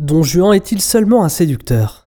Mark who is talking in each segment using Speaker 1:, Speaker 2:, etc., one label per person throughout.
Speaker 1: Don Juan est-il seulement un séducteur?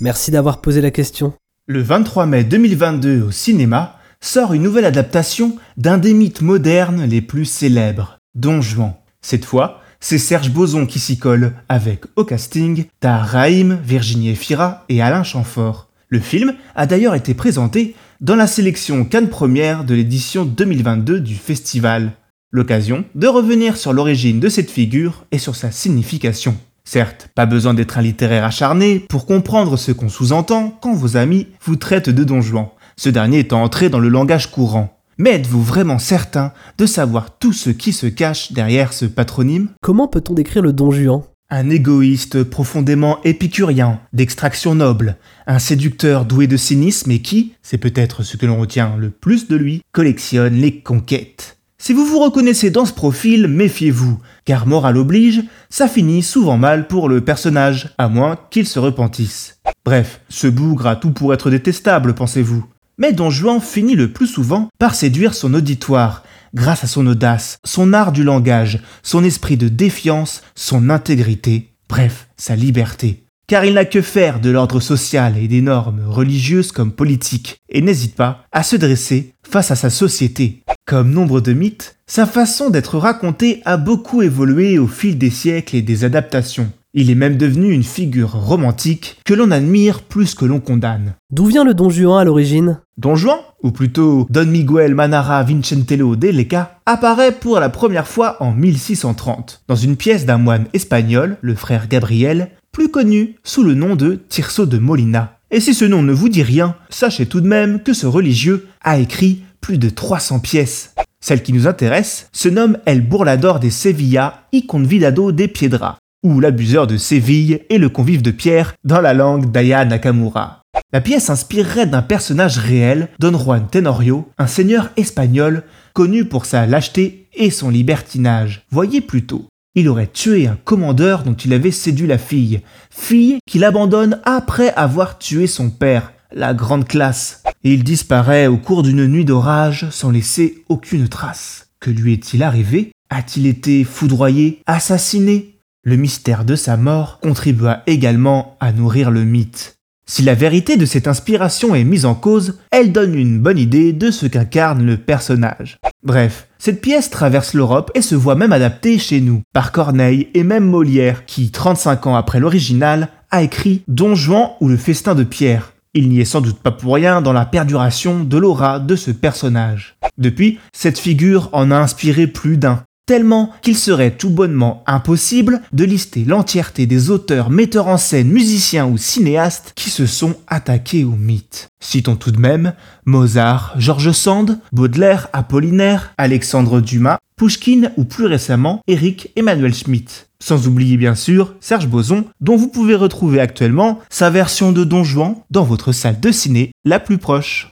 Speaker 1: Merci d'avoir posé la question.
Speaker 2: Le 23 mai 2022 au cinéma sort une nouvelle adaptation d'un des mythes modernes les plus célèbres, Don Juan. Cette fois, c'est Serge Boson qui s'y colle avec au casting Tahar Rahim, Virginie Efira et Alain Chamfort. Le film a d'ailleurs été présenté dans la sélection Cannes première de l'édition 2022 du festival. L'occasion de revenir sur l'origine de cette figure et sur sa signification. Certes, pas besoin d'être un littéraire acharné pour comprendre ce qu'on sous-entend quand vos amis vous traitent de Don Juan, ce dernier étant entré dans le langage courant. Mais êtes-vous vraiment certain de savoir tout ce qui se cache derrière ce patronyme?
Speaker 1: Comment peut-on décrire le Don Juan?
Speaker 2: Un égoïste profondément épicurien, d'extraction noble, un séducteur doué de cynisme et qui, c'est peut-être ce que l'on retient le plus de lui, collectionne les conquêtes. Si vous vous reconnaissez dans ce profil, méfiez-vous, car morale oblige, ça finit souvent mal pour le personnage, à moins qu'il se repentisse. Bref, ce bougre a tout pour être détestable, pensez-vous. Mais Don Juan finit le plus souvent par séduire son auditoire, grâce à son audace, son art du langage, son esprit de défiance, son intégrité, bref, sa liberté. Car il n'a que faire de l'ordre social et des normes religieuses comme politiques, et n'hésite pas à se dresser face à sa société. Comme nombre de mythes, sa façon d'être raconté a beaucoup évolué au fil des siècles et des adaptations. Il est même devenu une figure romantique que l'on admire plus que l'on condamne.
Speaker 1: D'où vient le Don Juan à l'origine?
Speaker 2: Don Juan, ou plutôt Don Miguel Manara Vincentello de Leca, apparaît pour la première fois en 1630, dans une pièce d'un moine espagnol, le frère Gabriel, plus connu sous le nom de Tirso de Molina. Et si ce nom ne vous dit rien, sachez tout de même que ce religieux a écrit plus de 300 pièces. Celle qui nous intéresse se nomme El Bourlador de Sevilla y Convidado de Piedra, ou l'abuseur de Séville et le convive de Pierre dans la langue d'Aya Nakamura. La pièce inspirerait d'un personnage réel, Don Juan Tenorio, un seigneur espagnol connu pour sa lâcheté et son libertinage. Voyez plutôt. Il aurait tué un commandeur dont il avait séduit la fille, fille qu'il abandonne après avoir tué son père, la grande classe. Et il disparaît au cours d'une nuit d'orage sans laisser aucune trace. Que lui est-il arrivé? A-t-il été foudroyé, assassiné? Le mystère de sa mort contribua également à nourrir le mythe. Si la vérité de cette inspiration est mise en cause, elle donne une bonne idée de ce qu'incarne le personnage. Bref, cette pièce traverse l'Europe et se voit même adaptée chez nous, par Corneille et même Molière, qui, 35 ans après l'original, a écrit Don Juan ou le festin de Pierre. Il n'y est sans doute pas pour rien dans la perduration de l'aura de ce personnage. Depuis, cette figure en a inspiré plus d'un, tellement qu'il serait tout bonnement impossible de lister l'entièreté des auteurs, metteurs en scène, musiciens ou cinéastes qui se sont attaqués au mythe. Citons tout de même Mozart, George Sand, Baudelaire, Apollinaire, Alexandre Dumas, Pushkin ou plus récemment Eric Emmanuel Schmitt. Sans oublier bien sûr Serge Boson, dont vous pouvez retrouver actuellement sa version de Don Juan dans votre salle de ciné la plus proche.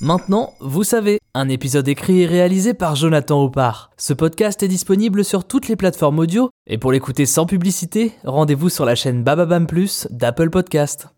Speaker 1: Maintenant, vous savez, un épisode écrit et réalisé par Jonathan Oppard. Ce podcast est disponible sur toutes les plateformes audio, et pour l'écouter sans publicité, rendez-vous sur la chaîne Bababam Plus d'Apple Podcast.